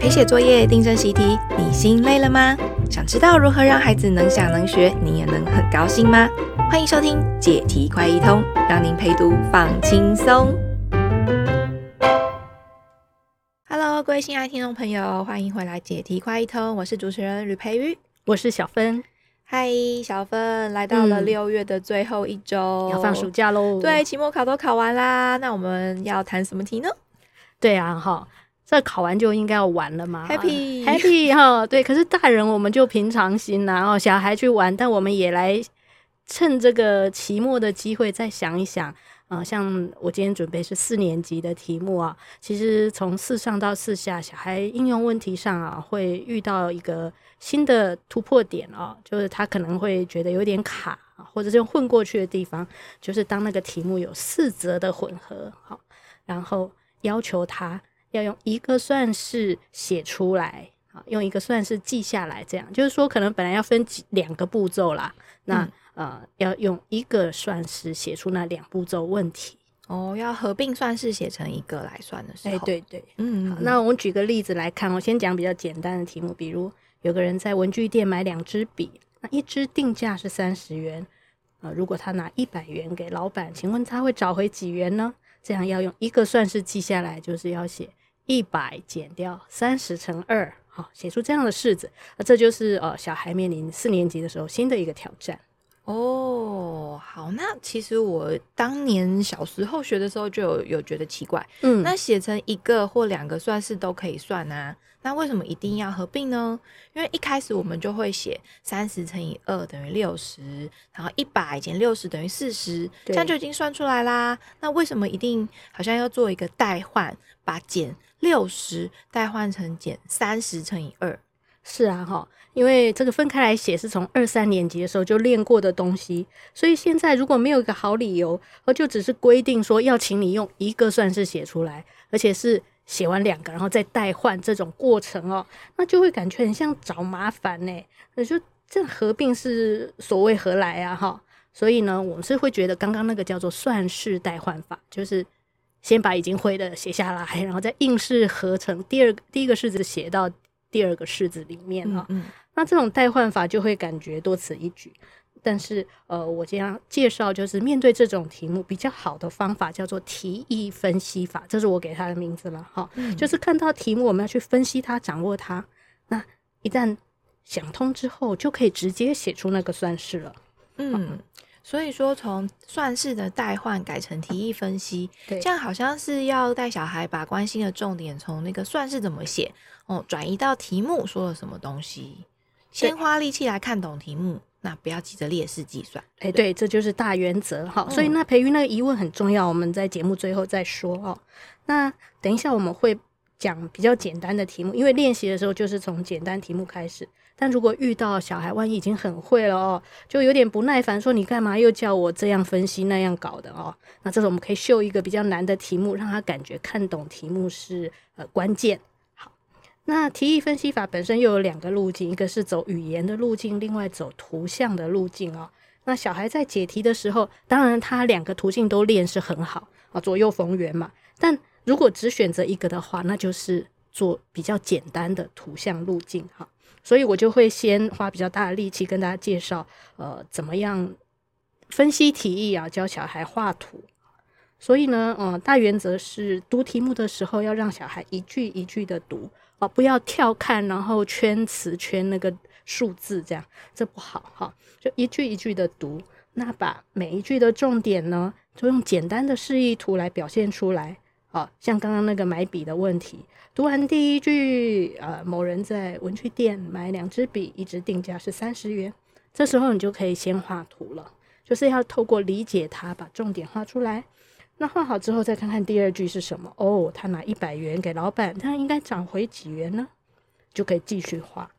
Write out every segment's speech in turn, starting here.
陪写作业、订正习题，你心累了吗？想知道如何让孩子能想能学，你也能很高兴吗？欢迎收听解题快一通，让您陪读放轻松。Hello，各位亲爱的听众朋友，欢迎回来解题快一通，我是主持人吕培瑜，我是小芬。嗨，小芬，来到了六月的最后一周，嗯，要放暑假喽。对，期末考都考完啦，那我们要谈什么题呢？对啊，哈。这考完就应该要玩了嘛，Happy Happy 哈，对。可是大人我们就平常心然后小孩去玩，但我们也来趁这个期末的机会再想一想啊、呃。像我今天准备是四年级的题目啊，其实从四上到四下，小孩应用问题上啊，会遇到一个新的突破点啊，就是他可能会觉得有点卡，或者是混过去的地方，就是当那个题目有四则的混合，好，然后要求他。要用一个算式写出来，啊，用一个算式记下来，这样就是说，可能本来要分几两个步骤啦，那、嗯、呃，要用一个算式写出那两步骤问题。哦，要合并算式写成一个来算的时候，哎，对对，嗯，好，那我们举个例子来看，我先讲比较简单的题目，比如有个人在文具店买两支笔，那一支定价是三十元，呃，如果他拿一百元给老板，请问他会找回几元呢？这样要用一个算式记下来，就是要写。一百减掉三十乘二，好，写出这样的式子，那这就是呃小孩面临四年级的时候新的一个挑战。哦，好，那其实我当年小时候学的时候就有有觉得奇怪，嗯，那写成一个或两个算式都可以算啊，那为什么一定要合并呢？因为一开始我们就会写三十乘以二等于六十，然后一百减六十等于四十，这样就已经算出来啦。那为什么一定好像要做一个代换，把减六十代换成减三十乘以二？是啊，哈，因为这个分开来写是从二三年级的时候就练过的东西，所以现在如果没有一个好理由，而就只是规定说要请你用一个算式写出来，而且是写完两个然后再代换这种过程哦，那就会感觉很像找麻烦呢。那就这合并是所谓何来啊？哈，所以呢，我们是会觉得刚刚那个叫做算式代换法，就是先把已经会的写下来，然后再硬是合成第二个第一个式子写到。第二个式子里面哈、嗯嗯，那这种代换法就会感觉多此一举。但是呃，我这样介绍就是面对这种题目比较好的方法叫做题意分析法，这是我给它的名字了哈、嗯。就是看到题目我们要去分析它，掌握它。那一旦想通之后，就可以直接写出那个算式了。嗯。所以说，从算式的代换改成题意分析，对，这样好像是要带小孩把关心的重点从那个算式怎么写哦，转移到题目说了什么东西，先花力气来看懂题目，那不要急着列式计算。哎，对，这就是大原则哈。所以那培育那个疑问很重要，我们在节目最后再说哦。那等一下我们会讲比较简单的题目，因为练习的时候就是从简单题目开始。但如果遇到小孩，万一已经很会了哦，就有点不耐烦，说你干嘛又叫我这样分析那样搞的哦？那这时候我们可以秀一个比较难的题目，让他感觉看懂题目是呃关键。好，那题意分析法本身又有两个路径，一个是走语言的路径，另外走图像的路径哦。那小孩在解题的时候，当然他两个途径都练是很好啊，左右逢源嘛。但如果只选择一个的话，那就是做比较简单的图像路径哈。所以我就会先花比较大的力气跟大家介绍，呃，怎么样分析题意啊，教小孩画图。所以呢，嗯、大原则是读题目的时候要让小孩一句一句的读啊，不要跳看，然后圈词圈那个数字，这样这不好哈。就一句一句的读，那把每一句的重点呢，就用简单的示意图来表现出来。啊，像刚刚那个买笔的问题。读完第一句，呃，某人在文具店买两支笔，一支定价是三十元。这时候你就可以先画图了，就是要透过理解它，把重点画出来。那画好之后，再看看第二句是什么。哦，他拿一百元给老板，他应该涨回几元呢？就可以继续画。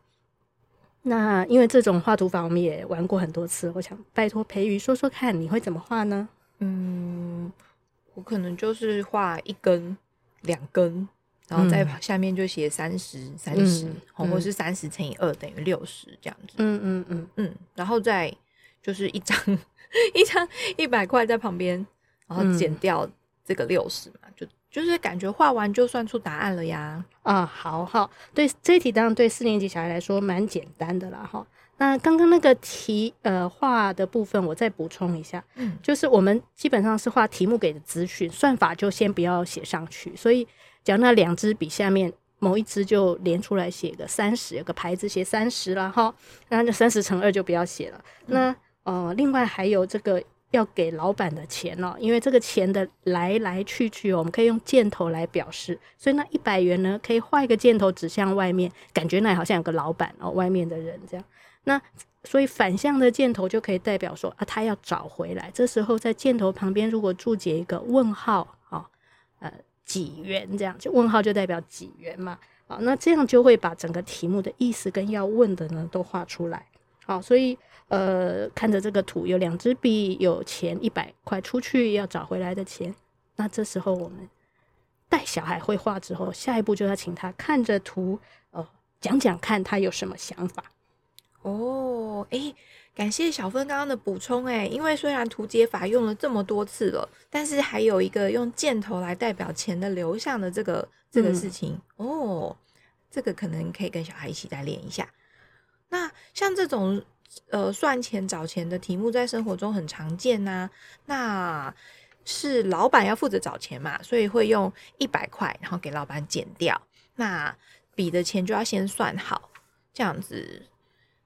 那因为这种画图法我们也玩过很多次，我想拜托培瑜说说看，你会怎么画呢？嗯，我可能就是画一根、两根。然后在下面就写三十三十，或者是三十乘以二等于六十这样子。嗯嗯嗯嗯。然后再就是一张 一张一百块在旁边，然后减掉这个六十嘛，就就是感觉画完就算出答案了呀。啊，好好，对这一题当然对四年级小孩来说蛮简单的啦，哈。那刚刚那个题呃画的部分，我再补充一下，嗯，就是我们基本上是画题目给的资讯，算法就先不要写上去。所以，讲那两支笔下面某一支就连出来写个三十，有个牌子写三十了哈，那就三十乘二就不要写了。那呃，另外还有这个。要给老板的钱哦，因为这个钱的来来去去，我们可以用箭头来表示，所以那一百元呢，可以画一个箭头指向外面，感觉那里好像有个老板哦，外面的人这样。那所以反向的箭头就可以代表说啊，他要找回来。这时候在箭头旁边如果注解一个问号啊，呃，几元这样，就问号就代表几元嘛。啊，那这样就会把整个题目的意思跟要问的呢都画出来。好，所以。呃，看着这个图，有两支笔，有钱一百块出去要找回来的钱。那这时候我们带小孩绘画之后，下一步就要请他看着图，呃，讲讲看他有什么想法。哦，诶，感谢小芬刚刚的补充，诶，因为虽然图解法用了这么多次了，但是还有一个用箭头来代表钱的流向的这个这个事情，嗯、哦，这个可能可以跟小孩一起再练一下。那像这种。呃，算钱找钱的题目在生活中很常见呐、啊。那是老板要负责找钱嘛，所以会用一百块，然后给老板减掉。那笔的钱就要先算好，这样子，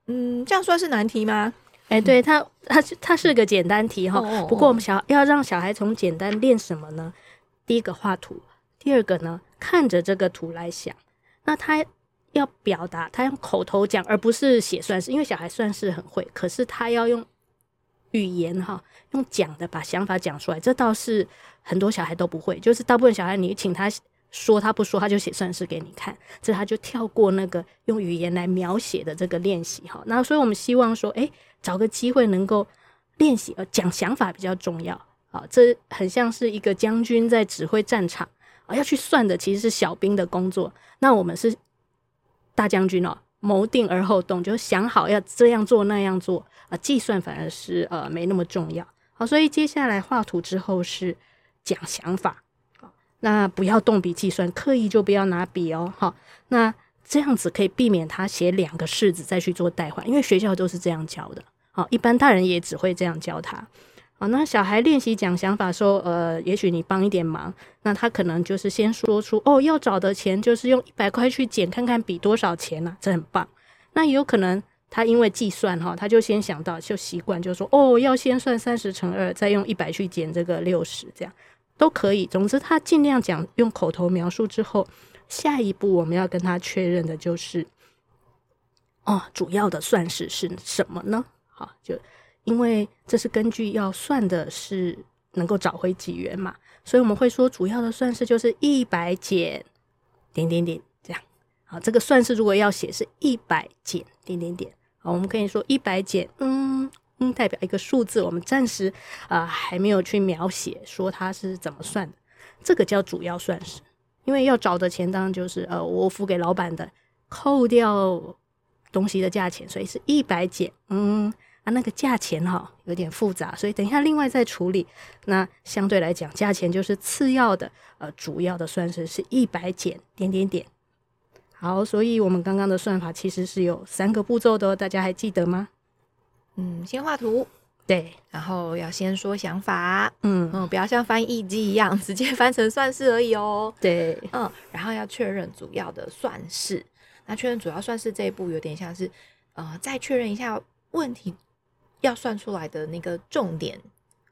嗯，这样算是难题吗？哎、欸，对，它，它它是个简单题哈。不过我们小要让小孩从简单练什么呢？第一个画图，第二个呢，看着这个图来想。那他。要表达，他用口头讲，而不是写算式，因为小孩算式很会，可是他要用语言哈，用讲的把想法讲出来，这倒是很多小孩都不会。就是大部分小孩，你请他说，他不说，他就写算式给你看，这他就跳过那个用语言来描写的这个练习哈。那所以我们希望说，诶，找个机会能够练习，呃，讲想法比较重要啊。这很像是一个将军在指挥战场啊，要去算的其实是小兵的工作，那我们是。大将军哦，谋定而后动，就想好要这样做那样做啊，计算反而是呃没那么重要。好，所以接下来画图之后是讲想法，那不要动笔计算，刻意就不要拿笔哦。好，那这样子可以避免他写两个式子再去做代换，因为学校都是这样教的。好，一般大人也只会这样教他。啊，那小孩练习讲想法说，呃，也许你帮一点忙，那他可能就是先说出，哦，要找的钱就是用一百块去减，看看比多少钱呢？啊？这很棒。那也有可能他因为计算哈，他就先想到，就习惯就说，哦，要先算三十乘二，再用一百去减这个六十，这样都可以。总之，他尽量讲用口头描述之后，下一步我们要跟他确认的就是，哦，主要的算式是什么呢？好，就。因为这是根据要算的是能够找回几元嘛，所以我们会说主要的算式就是一百减点点点这样。好，这个算式如果要写是一百减点点点，好，我们可以说一百减，嗯嗯，代表一个数字，我们暂时啊、还没有去描写说它是怎么算的，这个叫主要算式。因为要找的钱当然就是呃我付给老板的，扣掉东西的价钱，所以是一百减，嗯。啊，那个价钱哈有点复杂，所以等一下另外再处理。那相对来讲，价钱就是次要的，呃，主要的算式是一百减点点点。好，所以我们刚刚的算法其实是有三个步骤的，大家还记得吗？嗯，先画图，对，然后要先说想法，嗯嗯，不要像翻译机一样直接翻成算式而已哦。对，嗯，然后要确认主要的算式。那确认主要算式这一步有点像是，呃，再确认一下问题。要算出来的那个重点，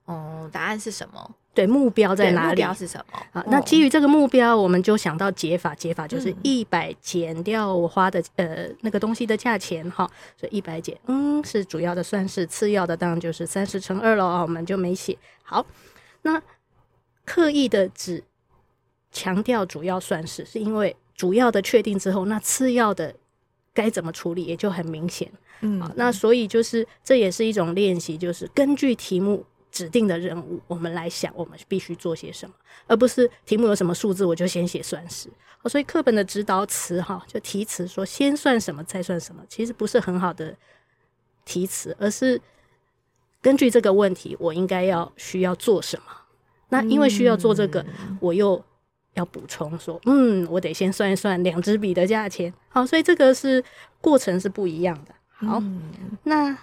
嗯，答案是什么？对，目标在哪里？目标是什么？啊，那基于这个目标，我们就想到解法。解法就是一百减掉我花的呃那个东西的价钱哈，所以一百减，嗯，是主要的算式，次要的当然就是三十乘二了，我们就没写。好，那刻意的只强调主要算式，是因为主要的确定之后，那次要的该怎么处理也就很明显。嗯，好，那所以就是这也是一种练习，就是根据题目指定的任务，我们来想我们必须做些什么，而不是题目有什么数字我就先写算式。所以课本的指导词哈，就题词说先算什么再算什么，其实不是很好的题词，而是根据这个问题，我应该要需要做什么。那因为需要做这个，我又要补充说，嗯，我得先算一算两支笔的价钱。好，所以这个是过程是不一样的。好，嗯、那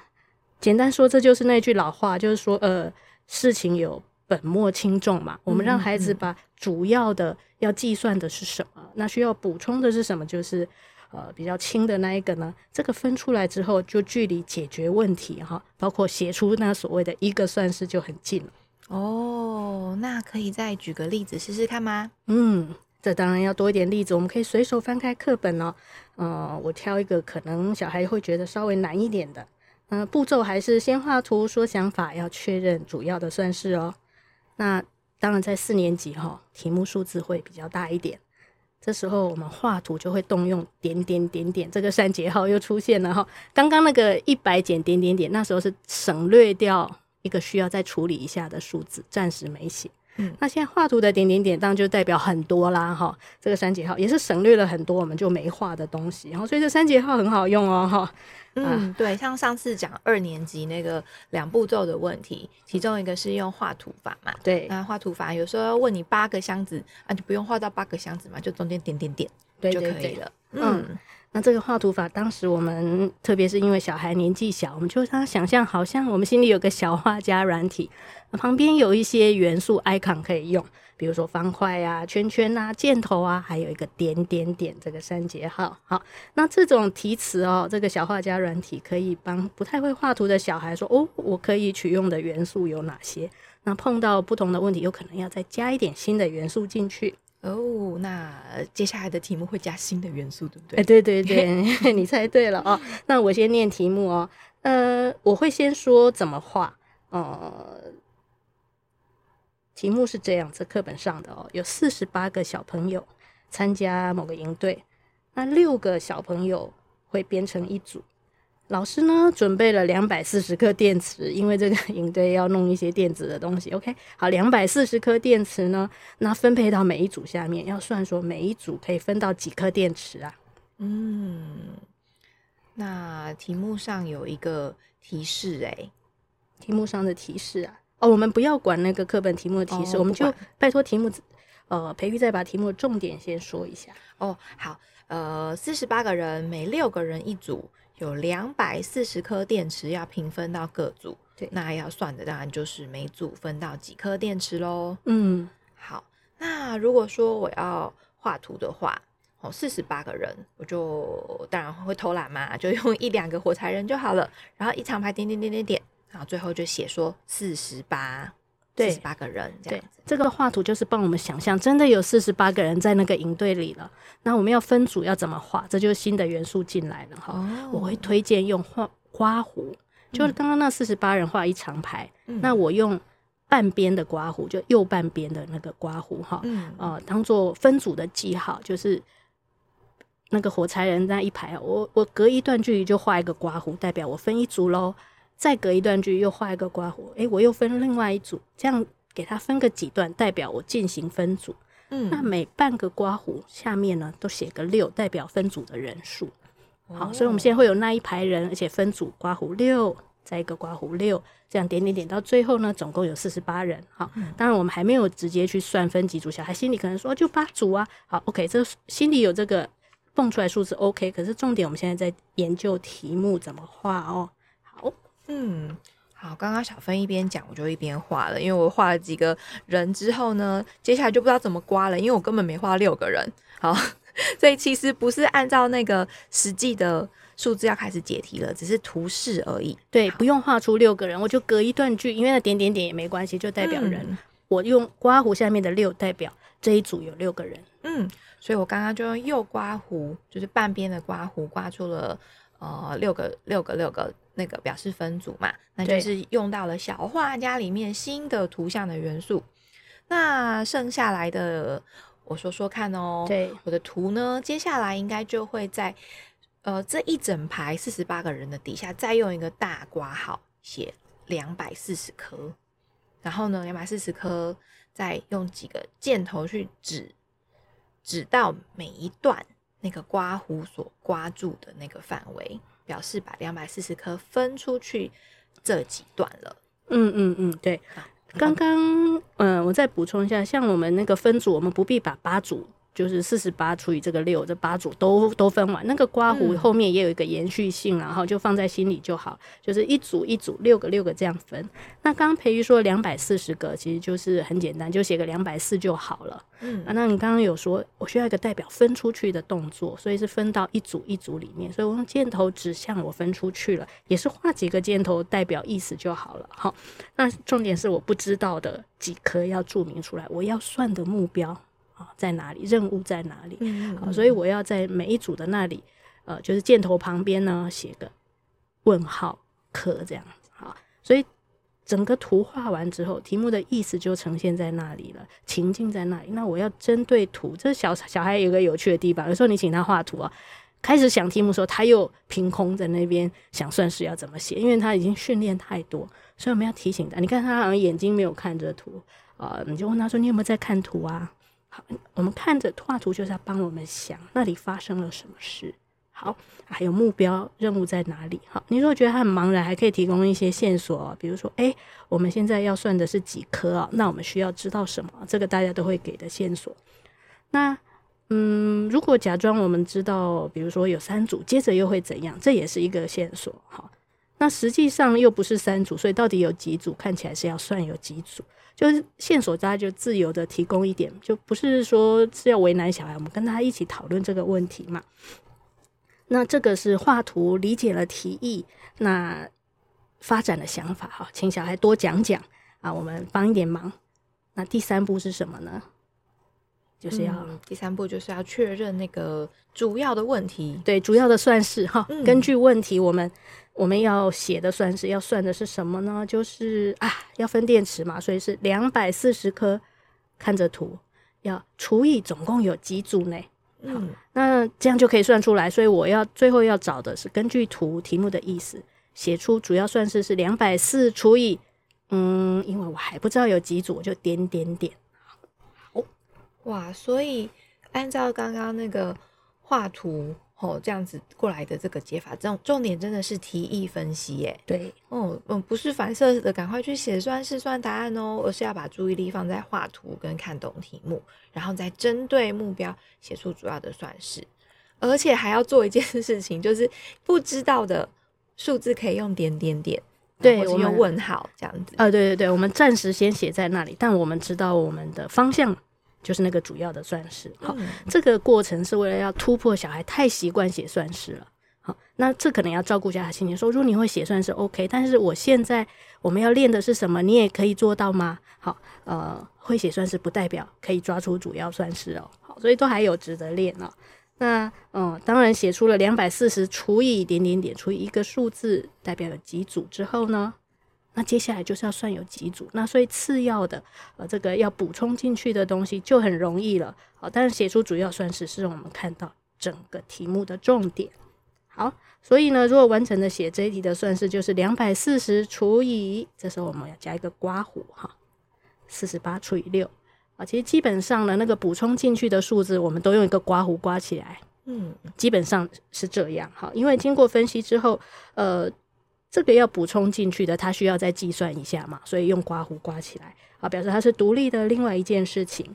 简单说，这就是那句老话，就是说，呃，事情有本末轻重嘛。我们让孩子把主要的要计算的是什么，嗯嗯、那需要补充的是什么，就是。呃，比较轻的那一个呢，这个分出来之后，就距离解决问题哈，包括写出那所谓的一个算式就很近了。哦，那可以再举个例子试试看吗？嗯，这当然要多一点例子，我们可以随手翻开课本哦。呃，我挑一个可能小孩会觉得稍微难一点的。呃，步骤还是先画图说想法，要确认主要的算式哦。那当然在四年级哈，题目数字会比较大一点。这时候我们画图就会动用点点点点，这个删节号又出现了哈。刚刚那个一百减点点点，那时候是省略掉一个需要再处理一下的数字，暂时没写。嗯，那现在画图的点点点当然就代表很多啦哈。这个三节号也是省略了很多我们就没画的东西，然后所以这三节号很好用哦哈。嗯，啊、对，像上次讲二年级那个两步骤的问题，其中一个是用画图法嘛。对，那画图法有时候要问你八个箱子啊，就不用画到八个箱子嘛，就中间点点点，对就可以了。嗯，那这个画图法，当时我们特别是因为小孩年纪小，我们就让他想象好像我们心里有个小画家软体，旁边有一些元素 icon 可以用。比如说方块啊、圈圈啊、箭头啊，还有一个点点点这个三节号。好，那这种题词哦，这个小画家软体可以帮不太会画图的小孩说哦，我可以取用的元素有哪些？那碰到不同的问题，有可能要再加一点新的元素进去哦。那接下来的题目会加新的元素，对不对？哎，对对对，你猜对了哦。那我先念题目哦。呃，我会先说怎么画，呃。题目是这样，这课本上的哦，有四十八个小朋友参加某个营队，那六个小朋友会编成一组。老师呢准备了两百四十颗电池，因为这个营队要弄一些电子的东西。OK，好，两百四十颗电池呢，那分配到每一组下面，要算说每一组可以分到几颗电池啊？嗯，那题目上有一个提示诶，题目上的提示啊。哦，我们不要管那个课本题目的提示，哦、我们就拜托题目，呃，培育再把题目重点先说一下。哦，好，呃，四十八个人，每六个人一组，有两百四十颗电池要平分到各组。对，那要算的当然就是每组分到几颗电池喽。嗯，好，那如果说我要画图的话，哦，四十八个人，我就当然会偷懒嘛，就用一两个火柴人就好了，然后一长排点点点点点。然后最后就写说四十八，四十八个人这样子。这个画图就是帮我们想象，真的有四十八个人在那个营队里了。那我们要分组要怎么画？这就是新的元素进来了哈。哦、我会推荐用画刮胡，就是刚刚那四十八人画一长排，嗯、那我用半边的刮胡，就右半边的那个刮胡哈，嗯、呃，当做分组的记号，就是那个火柴人那一排，我我隔一段距离就画一个刮胡，代表我分一组喽。再隔一段距又画一个刮胡，诶，我又分另外一组，这样给它分个几段，代表我进行分组。嗯，那每半个刮胡下面呢，都写个六，代表分组的人数。哦、好，所以我们现在会有那一排人，而且分组刮胡六，再一个刮胡六，这样点点点到最后呢，总共有四十八人。好，嗯、当然我们还没有直接去算分几组，小孩心里可能说就八组啊。好，OK，这心里有这个蹦出来数字 OK，可是重点我们现在在研究题目怎么画哦。嗯，好，刚刚小芬一边讲，我就一边画了，因为我画了几个人之后呢，接下来就不知道怎么刮了，因为我根本没画六个人。好，所以其实不是按照那个实际的数字要开始解题了，只是图示而已。对，不用画出六个人，我就隔一段句，因为那点点点也没关系，就代表人。嗯、我用刮胡下面的六代表这一组有六个人。嗯，所以我刚刚就用右刮胡，就是半边的刮胡，刮出了呃六个六个六个。那个表示分组嘛，那就是用到了小画家里面新的图像的元素。那剩下来的，我说说看哦。对，我的图呢，接下来应该就会在呃这一整排四十八个人的底下，再用一个大括号写两百四十颗，然后呢，两百四十颗，再用几个箭头去指指到每一段那个刮胡所刮住的那个范围。表示把两百四十颗分出去这几段了。嗯嗯嗯，对。刚刚嗯、呃，我再补充一下，像我们那个分组，我们不必把八组。就是四十八除以这个六，这八组都都分完，那个刮胡后面也有一个延续性，然后就放在心里就好。就是一组一组六个六个这样分。那刚刚培瑜说两百四十个，其实就是很简单，就写个两百四就好了。嗯，啊，那你刚刚有说我需要一个代表分出去的动作，所以是分到一组一组里面，所以我用箭头指向我分出去了，也是画几个箭头代表意思就好了。好，那重点是我不知道的几颗要注明出来，我要算的目标。啊，在哪里？任务在哪里？好、嗯嗯，所以我要在每一组的那里，呃，就是箭头旁边呢，写个问号课这样子。好，所以整个图画完之后，题目的意思就呈现在那里了，情境在那里。那我要针对图，这小小孩有个有趣的地方，有时候你请他画图啊，开始想题目的时候，他又凭空在那边想算式要怎么写，因为他已经训练太多，所以我们要提醒他。你看他好像眼睛没有看着图啊，呃，你就问他说：“你有没有在看图啊？”好，我们看着画图就是要帮我们想那里发生了什么事。好，还有目标任务在哪里？好，你如果觉得他很茫然，还可以提供一些线索，比如说，哎，我们现在要算的是几颗啊？那我们需要知道什么？这个大家都会给的线索。那，嗯，如果假装我们知道，比如说有三组，接着又会怎样？这也是一个线索。好，那实际上又不是三组，所以到底有几组？看起来是要算有几组。就是线索，大家就自由的提供一点，就不是说是要为难小孩。我们跟他一起讨论这个问题嘛。那这个是画图理解了提议，那发展的想法哈，请小孩多讲讲啊，我们帮一点忙。那第三步是什么呢？就是要、嗯、第三步就是要确认那个主要的问题，对，主要的算式哈、嗯。根据问题，我们我们要写的算式要算的是什么呢？就是啊，要分电池嘛，所以是两百四十颗。看着图，要除以总共有几组呢？嗯，那这样就可以算出来。所以我要最后要找的是根据图题目的意思，写出主要算式是两百四除以嗯，因为我还不知道有几组，我就点点点。哇，所以按照刚刚那个画图哦，这样子过来的这个解法，重重点真的是题意分析耶。对，哦，嗯，不是反射的赶快去写算式算答案哦，而是要把注意力放在画图跟看懂题目，然后再针对目标写出主要的算式，而且还要做一件事情，就是不知道的数字可以用点点点，对，我们用问号这样子。呃，对对对，我们暂时先写在那里，但我们知道我们的方向。就是那个主要的算式，好，嗯，这个过程是为了要突破小孩太习惯写算式了，好，那这可能要照顾一下他心情，说如果你会写算式，OK，但是我现在我们要练的是什么？你也可以做到吗？好，呃，会写算式不代表可以抓出主要算式哦，好，所以都还有值得练哦。那嗯，当然写出了两百四十除以点点点除以一个数字，代表有几组之后呢？那接下来就是要算有几组，那所以次要的呃这个要补充进去的东西就很容易了。好，但是写出主要算式是让我们看到整个题目的重点。好，所以呢，如果完整的写这一题的算式就是两百四十除以，这时候我们要加一个刮弧哈，四十八除以六啊。其实基本上呢，那个补充进去的数字我们都用一个刮弧刮起来，嗯，基本上是这样哈。因为经过分析之后，呃。这个要补充进去的，它需要再计算一下嘛，所以用刮胡刮起来，啊，表示它是独立的另外一件事情。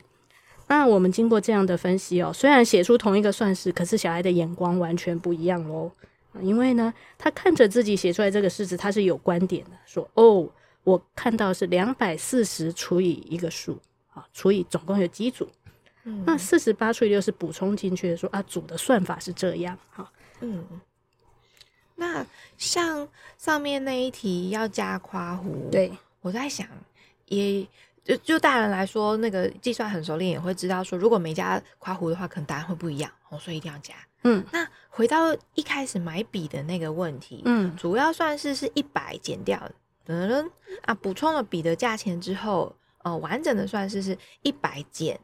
那我们经过这样的分析哦，虽然写出同一个算式，可是小孩的眼光完全不一样喽。因为呢，他看着自己写出来这个式子，他是有观点的，说哦，我看到是两百四十除以一个数，啊，除以总共有几组？嗯，那四十八除以六是补充进去的，说啊，组的算法是这样，哈，嗯。那像上面那一题要加括弧，对，我在想，也就就大人来说，那个计算很熟练，也会知道说，如果没加括弧的话，可能答案会不一样哦，所以一定要加。嗯，那回到一开始买笔的那个问题，嗯，主要算式是一百减掉，嗯啊，补充了笔的价钱之后，呃，完整的算式是一百减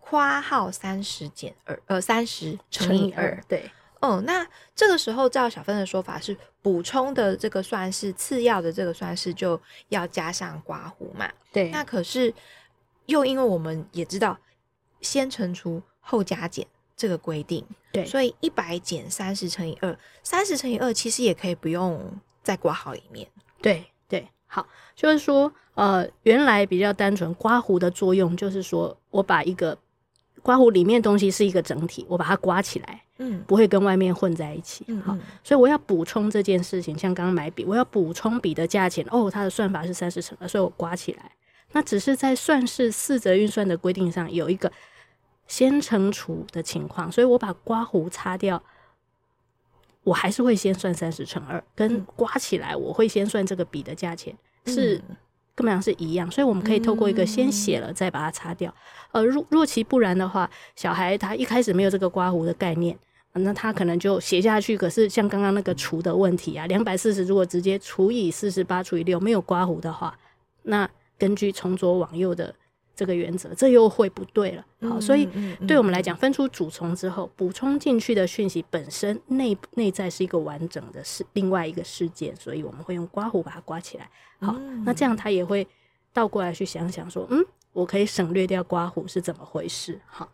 括号三十减二，呃，三十乘以二，对。哦，那这个时候照小芬的说法是补充的这个算式，次要的这个算式就要加上刮胡嘛？对。那可是又因为我们也知道先乘除后加减这个规定，对，所以一百减三十乘以二，三十乘以二其实也可以不用在括号里面。对对。好，就是说，呃，原来比较单纯刮胡的作用，就是说我把一个刮胡里面东西是一个整体，我把它刮起来，嗯，不会跟外面混在一起。嗯，好，所以我要补充这件事情，像刚刚买笔，我要补充笔的价钱，哦，它的算法是三十乘二，所以我刮起来。那只是在算式四则运算的规定上有一个先乘除的情况，所以我把刮胡擦掉。我还是会先算三十乘二，跟刮起来我会先算这个笔的价钱，嗯、是根本上是一样，所以我们可以透过一个先写了再把它擦掉。呃，若若其不然的话，小孩他一开始没有这个刮胡的概念，那他可能就写下去。可是像刚刚那个除的问题啊，两百四十如果直接除以四十八除以六没有刮胡的话，那根据从左往右的。这个原则，这又会不对了。好，所以对我们来讲，分出主从之后，补充进去的讯息本身内内在是一个完整的事，另外一个事件，所以我们会用刮胡把它刮起来。好，那这样他也会倒过来去想想说，嗯，我可以省略掉刮胡是怎么回事？好，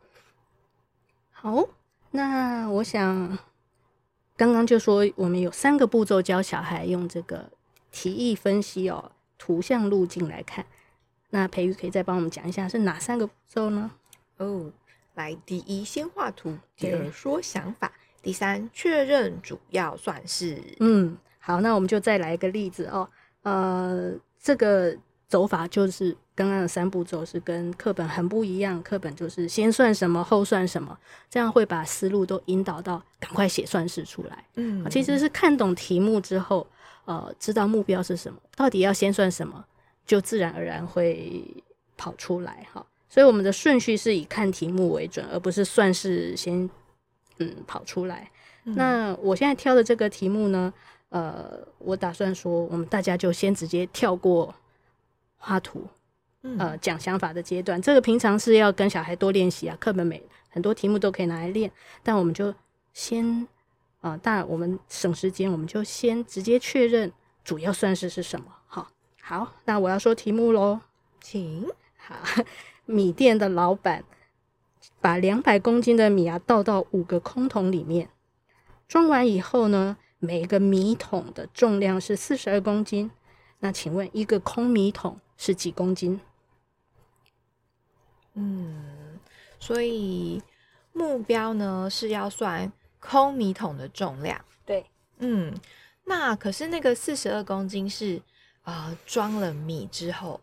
好，那我想刚刚就说我们有三个步骤教小孩用这个提议分析哦，图像路径来看。那培育可以再帮我们讲一下是哪三个步骤呢？哦，来，第一先画图，第二说想法，第三确认主要算式。嗯，好，那我们就再来一个例子哦。呃，这个走法就是刚刚的三步骤是跟课本很不一样，课本就是先算什么后算什么，这样会把思路都引导到赶快写算式出来。嗯，其实是看懂题目之后，呃，知道目标是什么，到底要先算什么。就自然而然会跑出来哈，所以我们的顺序是以看题目为准，而不是算式先嗯跑出来。嗯。那我现在挑的这个题目呢，呃，我打算说，我们大家就先直接跳过画图，呃，讲想法的阶段。这个平常是要跟小孩多练习啊，课本每很多题目都可以拿来练，但我们就先啊，当然我们省时间，我们就先直接确认主要算式是什么。好，那我要说题目喽，请。好，米店的老板把两百公斤的米啊倒到五个空桶里面，装完以后呢，每个米桶的重量是四十二公斤。那请问一个空米桶是几公斤？嗯，所以目标呢是要算空米桶的重量。对，嗯，那可是那个四十二公斤是。啊、呃，装了米之后，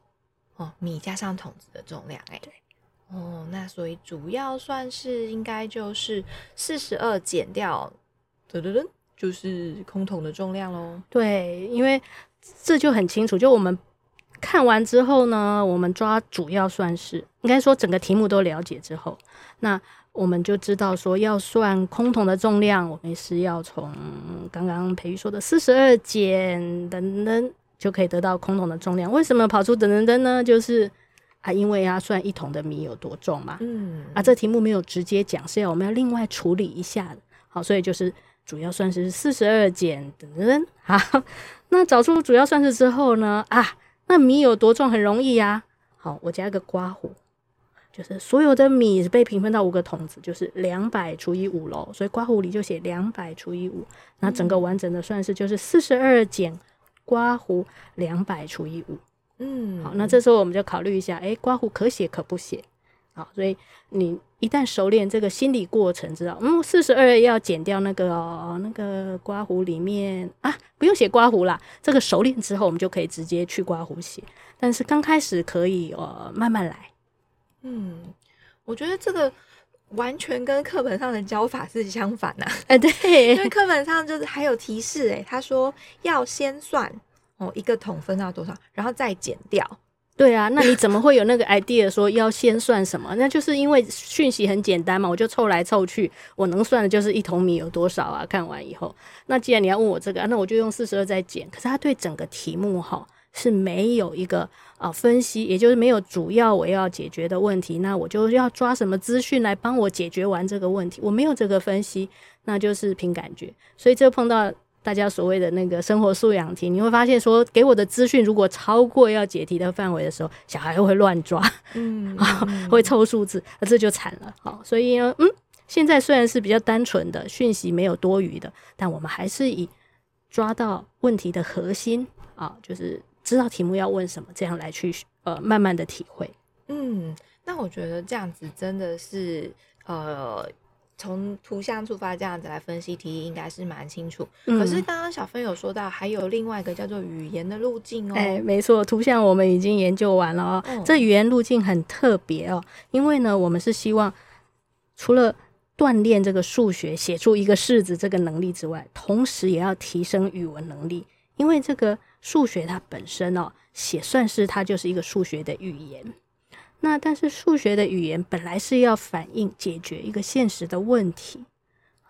哦，米加上桶子的重量，哎，对，哦，那所以主要算是应该就是四十二减掉，噔噔噔，就是空桶的重量喽。对，因为这就很清楚，就我们看完之后呢，我们抓主要算式，应该说整个题目都了解之后，那我们就知道说要算空桶的重量，我们是要从刚刚培育说的四十二减等等。就可以得到空桶的重量。为什么跑出等等等呢？就是啊，因为要算一桶的米有多重嘛。嗯。啊，这题目没有直接讲，是要我们要另外处理一下的。好，所以就是主要算式四十二减等等等。好，那找出主要算式之后呢？啊，那米有多重很容易呀。好，我加一个刮胡，就是所有的米被平分到五个桶子，就是两百除以五喽。所以刮胡里就写两百除以五。那整个完整的算式就是四十二减。刮胡两百除以五，嗯，好，那这时候我们就考虑一下，哎，刮胡可写可不写，好，所以你一旦熟练这个心理过程，知道，嗯，四十二要减掉那个、哦、那个刮胡里面啊，不用写刮胡啦，这个熟练之后，我们就可以直接去刮胡写，但是刚开始可以呃，慢慢来，嗯，我觉得这个。完全跟课本上的教法是相反呐、啊！哎，对，因为课本上就是还有提示，哎，他说要先算哦，一个桶分到多少，然后再减掉。对啊，那你怎么会有那个 idea 说要先算什么？那就是因为讯息很简单嘛，我就凑来凑去，我能算的就是一桶米有多少啊？看完以后，那既然你要问我这个，那我就用四十二再减。可是他对整个题目哈。是没有一个啊分析，也就是没有主要我要解决的问题，那我就要抓什么资讯来帮我解决完这个问题。我没有这个分析，那就是凭感觉。所以这碰到大家所谓的那个生活素养题，你会发现说，给我的资讯如果超过要解题的范围的时候，小孩会乱抓，嗯，嗯会凑数字，那这就惨了。好，所以呢，嗯，现在虽然是比较单纯的讯息，没有多余的，但我们还是以抓到问题的核心啊，就是。知道题目要问什么，这样来去呃慢慢的体会。嗯，那我觉得这样子真的是呃。从图像出发，这样子来分析题应该是蛮清楚。嗯、可是刚刚小芬有说到，还有另外一个叫做语言的路径哦。哎、欸，没错，图像我们已经研究完了哦。嗯、这语言路径很特别哦，因为呢，我们是希望除了锻炼这个数学写出一个式子这个能力之外，同时也要提升语文能力。因为这个数学它本身哦，写算式它就是一个数学的语言。那但是数学的语言本来是要反映解决一个现实的问题，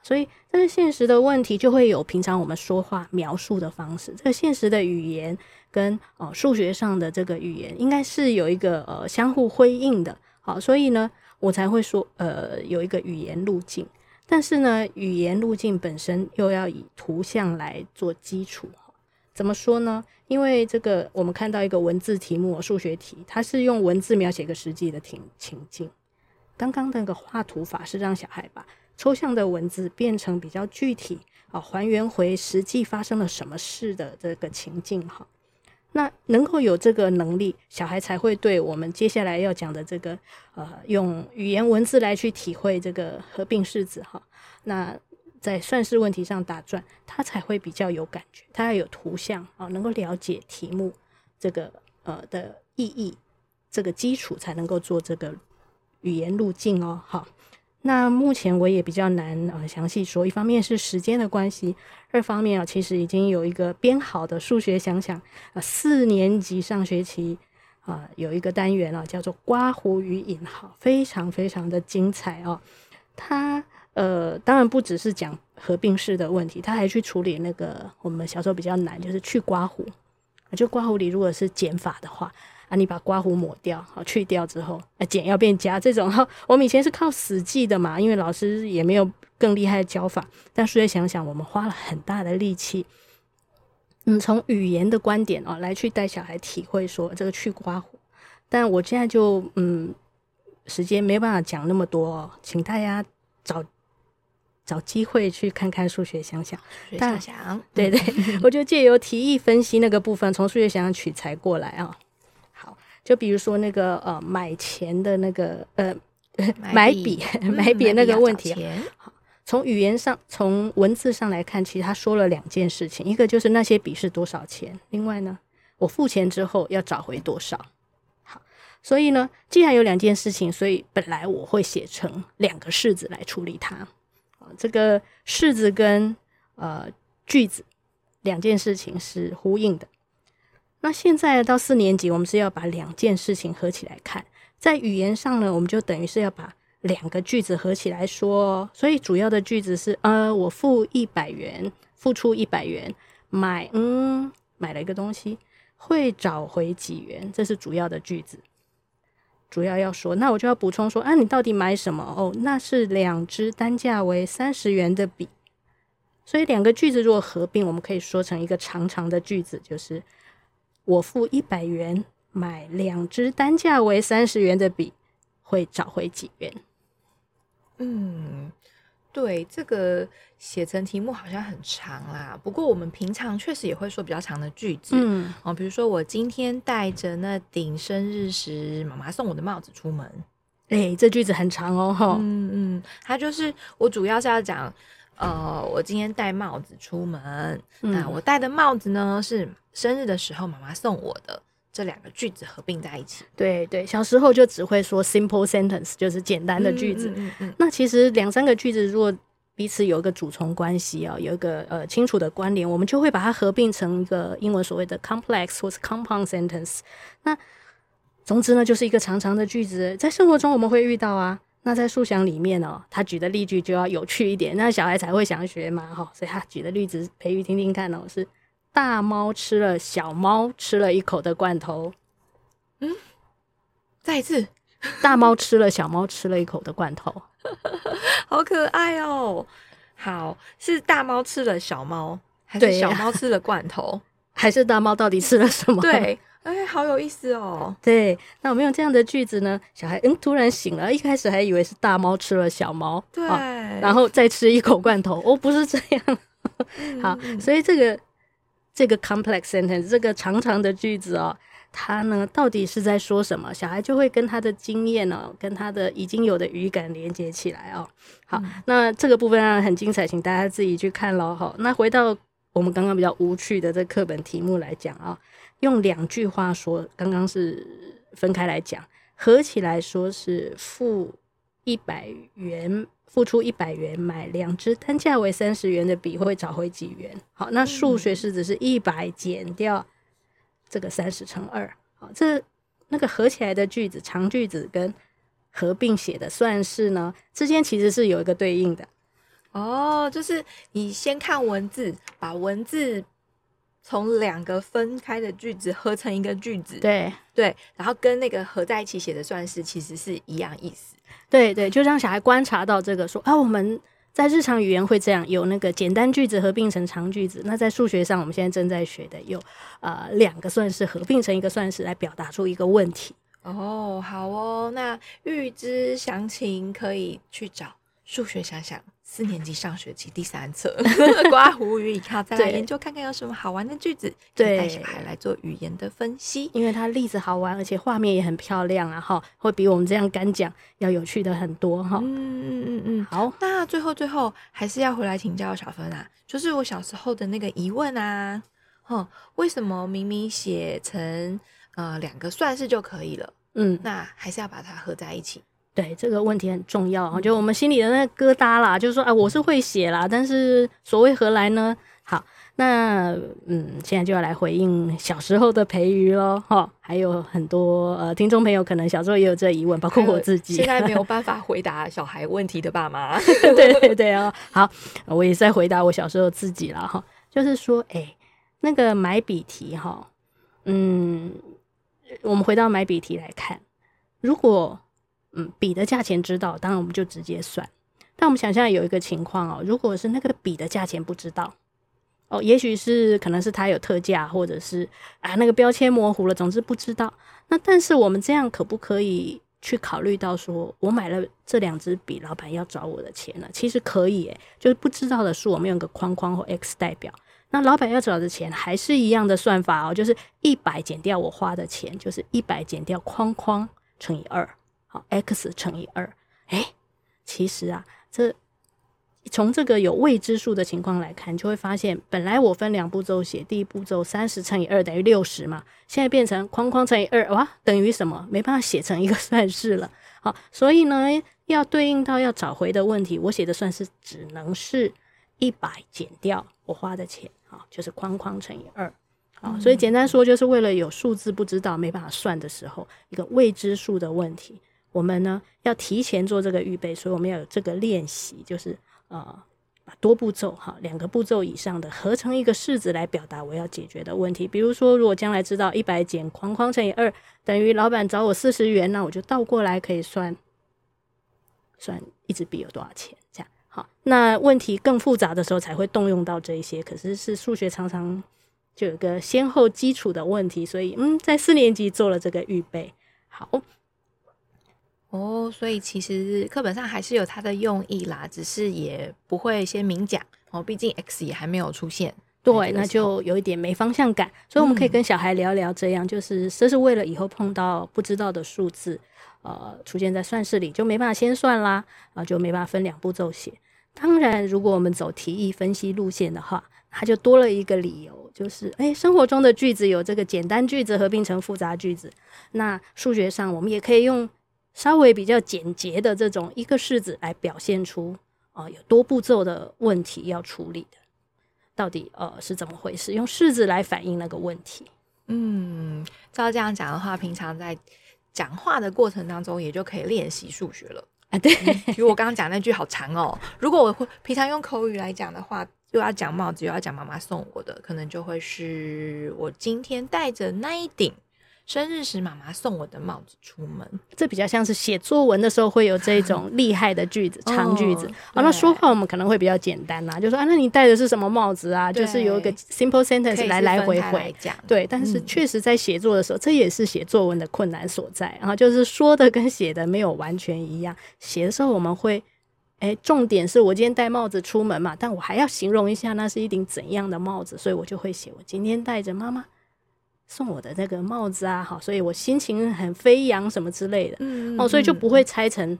所以这个现实的问题就会有平常我们说话描述的方式。这个现实的语言跟哦数学上的这个语言应该是有一个呃相互辉映的，好，所以呢我才会说呃有一个语言路径。但是呢语言路径本身又要以图像来做基础。怎么说呢？因为这个，我们看到一个文字题目，数学题，它是用文字描写一个实际的情情境。刚刚那个画图法是让小孩把抽象的文字变成比较具体啊，还原回实际发生了什么事的这个情境哈。那能够有这个能力，小孩才会对我们接下来要讲的这个呃，用语言文字来去体会这个合并式子哈。那在算式问题上打转，他才会比较有感觉。他要有图像啊，能够了解题目这个呃的意义，这个基础才能够做这个语言路径哦。好，那目前我也比较难呃详细说，一方面是时间的关系，二方面啊，其实已经有一个编好的数学想想啊，四年级上学期啊有一个单元啊，叫做刮胡与引号，非常非常的精彩哦。他。呃，当然不只是讲合并式的问题，他还去处理那个我们小时候比较难，就是去刮胡。就刮胡里如果是减法的话，啊，你把刮胡抹掉，好去掉之后，啊，减要变加这种。哈，我们以前是靠死记的嘛，因为老师也没有更厉害的教法。但数学想想，我们花了很大的力气，嗯，从语言的观点啊来去带小孩体会说这个去刮胡。但我现在就嗯，时间没办法讲那么多哦，请大家找。找机会去看看数学想想，数学想想，对对，我就借由提议分析那个部分，从数学想想取材过来啊。好，就比如说那个呃买钱的那个呃买笔买笔那个问题啊。好，从语言上从文字上来看，其实他说了两件事情，一个就是那些笔是多少钱，另外呢，我付钱之后要找回多少。所以呢，既然有两件事情，所以本来我会写成两个式子来处理它。这个式子跟呃句子两件事情是呼应的。那现在到四年级，我们是要把两件事情合起来看。在语言上呢，我们就等于是要把两个句子合起来说。所以主要的句子是：呃，我付一百元，付出一百元买，嗯，买了一个东西，会找回几元？这是主要的句子。主要要说，那我就要补充说，啊，你到底买什么？哦，那是两支单价为三十元的笔。所以两个句子如果合并，我们可以说成一个长长的句子，就是我付一百元买两支单价为三十元的笔，会找回几元？嗯。对，这个写成题目好像很长啦，不过我们平常确实也会说比较长的句子，嗯，哦，比如说我今天戴着那顶生日时妈妈送我的帽子出门，哎、欸，这句子很长哦，哈，嗯嗯，它就是我主要是要讲，呃，我今天戴帽子出门，嗯、那我戴的帽子呢是生日的时候妈妈送我的。这两个句子合并在一起，对对，小时候就只会说 simple sentence，就是简单的句子。嗯嗯嗯、那其实两三个句子如果彼此有一个主从关系啊，有一个呃清楚的关联，我们就会把它合并成一个英文所谓的 complex 或是 compound sentence。那总之呢，就是一个长长的句子，在生活中我们会遇到啊。那在数想里面哦，他举的例句就要有趣一点，那小孩才会想学嘛，哈。所以他举的例子，培育听听看哦，是。大猫吃了小猫吃了一口的罐头，嗯，再一次，大猫吃了小猫吃了一口的罐头，好可爱哦。好，是大猫吃了小猫，还是小猫吃了罐头，还是大猫到底吃了什么？对，哎，好有意思哦。对，那我们用这样的句子呢，小孩嗯突然醒了，一开始还以为是大猫吃了小猫，对，然后再吃一口罐头，哦，不是这样。好，所以这个。这个 complex sentence 这个长长的句子哦，它呢到底是在说什么？小孩就会跟他的经验哦，跟他的已经有的语感连接起来哦。好，嗯、那这个部分啊很精彩，请大家自己去看喽。好，那回到我们刚刚比较无趣的这课本题目来讲啊，用两句话说，刚刚是分开来讲，合起来说是付一百元。付出一百元买两支单价为三十元的笔，会找回几元？好，那数学式子是一百减掉这个三十乘二。好，这那个合起来的句子，长句子跟合并写的算式呢，之间其实是有一个对应的。哦，就是你先看文字，把文字从两个分开的句子合成一个句子。对对，然后跟那个合在一起写的算式其实是一样意思。对对，就让小孩观察到这个说，啊，我们在日常语言会这样，有那个简单句子合并成长句子。那在数学上，我们现在正在学的有呃两个算式合并成一个算式来表达出一个问题。哦，好哦，那预知详情可以去找数学想想。四年级上学期第三册，刮胡语以后再来研究看看有什么好玩的句子，对，带小孩来做语言的分析，因为它例子好玩，而且画面也很漂亮啊，哈，会比我们这样干讲要有趣的很多哈。嗯嗯嗯嗯，好，那最后最后还是要回来请教小芬啊，就是我小时候的那个疑问啊，哼，为什么明明写成呃两个算式就可以了，嗯，那还是要把它合在一起？对，这个问题很重要啊，就我们心里的那个疙瘩啦，就是说啊，我是会写啦，但是所谓何来呢？好，那嗯，现在就要来回应小时候的培育喽。哈，还有很多呃听众朋友可能小时候也有这疑问，包括我自己，现在没有办法 回答小孩问题的爸妈，对对对哦，好，我也在回答我小时候自己了哈，就是说，哎，那个买笔题哈，嗯，我们回到买笔题来看，如果嗯，笔的价钱知道，当然我们就直接算。但我们想象有一个情况哦，如果是那个笔的价钱不知道，哦，也许是可能是它有特价，或者是啊那个标签模糊了，总之不知道。那但是我们这样可不可以去考虑到说，我买了这两支笔，老板要找我的钱呢？其实可以诶，就是不知道的数，我们用个框框或 X 代表。那老板要找的钱还是一样的算法哦，就是一百减掉我花的钱，就是一百减掉框框乘以二。好，x 乘以二，哎，其实啊，这从这个有未知数的情况来看，就会发现，本来我分两步骤写，第一步骤三十乘以二等于六十嘛，现在变成框框乘以二，哇，等于什么？没办法写成一个算式了。好，所以呢，要对应到要找回的问题，我写的算式只能是一百减掉我花的钱，好，就是框框乘以二。好，所以简单说，就是为了有数字不知道、没办法算的时候，一个未知数的问题。我们呢要提前做这个预备，所以我们要有这个练习，就是呃把多步骤哈两个步骤以上的合成一个式子来表达我要解决的问题。比如说，如果将来知道一百减框框乘以二等于老板找我四十元，那我就倒过来可以算算一支笔有多少钱，这样好。那问题更复杂的时候才会动用到这一些，可是是数学常常就有个先后基础的问题，所以嗯，在四年级做了这个预备，好。哦，所以其实课本上还是有它的用意啦，只是也不会先明讲哦，毕竟 x 也还没有出现。对，那就有一点没方向感，所以我们可以跟小孩聊聊，这样、嗯、就是这是为了以后碰到不知道的数字，呃，出现在算式里就没办法先算啦，啊，就没办法分两步骤写。当然，如果我们走题意分析路线的话，它就多了一个理由，就是哎，生活中的句子有这个简单句子合并成复杂句子，那数学上我们也可以用。稍微比较简洁的这种一个式子来表现出啊、呃、有多步骤的问题要处理的，到底呃是怎么回事？用式子来反映那个问题。嗯，照这样讲的话，平常在讲话的过程当中，也就可以练习数学了啊。对，比如我刚刚讲那句好长哦。如果我会平常用口语来讲的话，又要讲帽子，又要讲妈妈送我的，可能就会是我今天戴着那一顶。生日时，妈妈送我的帽子出门，这比较像是写作文的时候会有这种 厉害的句子，长句子。哦，那说话我们可能会比较简单啦，就说啊，那你戴的是什么帽子啊？就是有一个 simple sentence 来来回回讲。对，但是确实在写作的时候，这也是写作文的困难所在。然后就是说的跟写的没有完全一样，写的时候我们会哎，重点是我今天戴帽子出门嘛，但我还要形容一下那是一顶怎样的帽子，所以我就会写我今天戴着妈妈送我的那个帽子啊，好，所以我心情很飞扬什么之类的，嗯，哦，所以就不会拆成。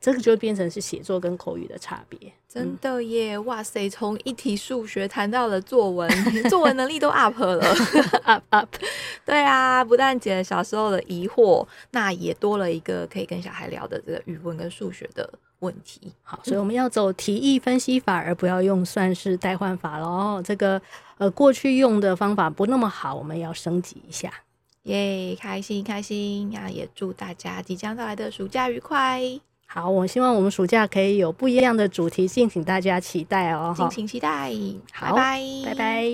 这个就变成是写作跟口语的差别，真的耶！嗯、哇塞，从一题数学谈到了作文，作文能力都 up 了，up up。对啊，不但解了小时候的疑惑，那也多了一个可以跟小孩聊的这个语文跟数学的问题。好，所以我们要走题意分析法，而不要用算式代换法喽。这个呃，过去用的方法不那么好，我们要升级一下。耶，开心开心那！也祝大家即将到来的暑假愉快。好，我希望我们暑假可以有不一样的主题，敬请大家期待哦！敬请期待，好，拜拜，拜拜。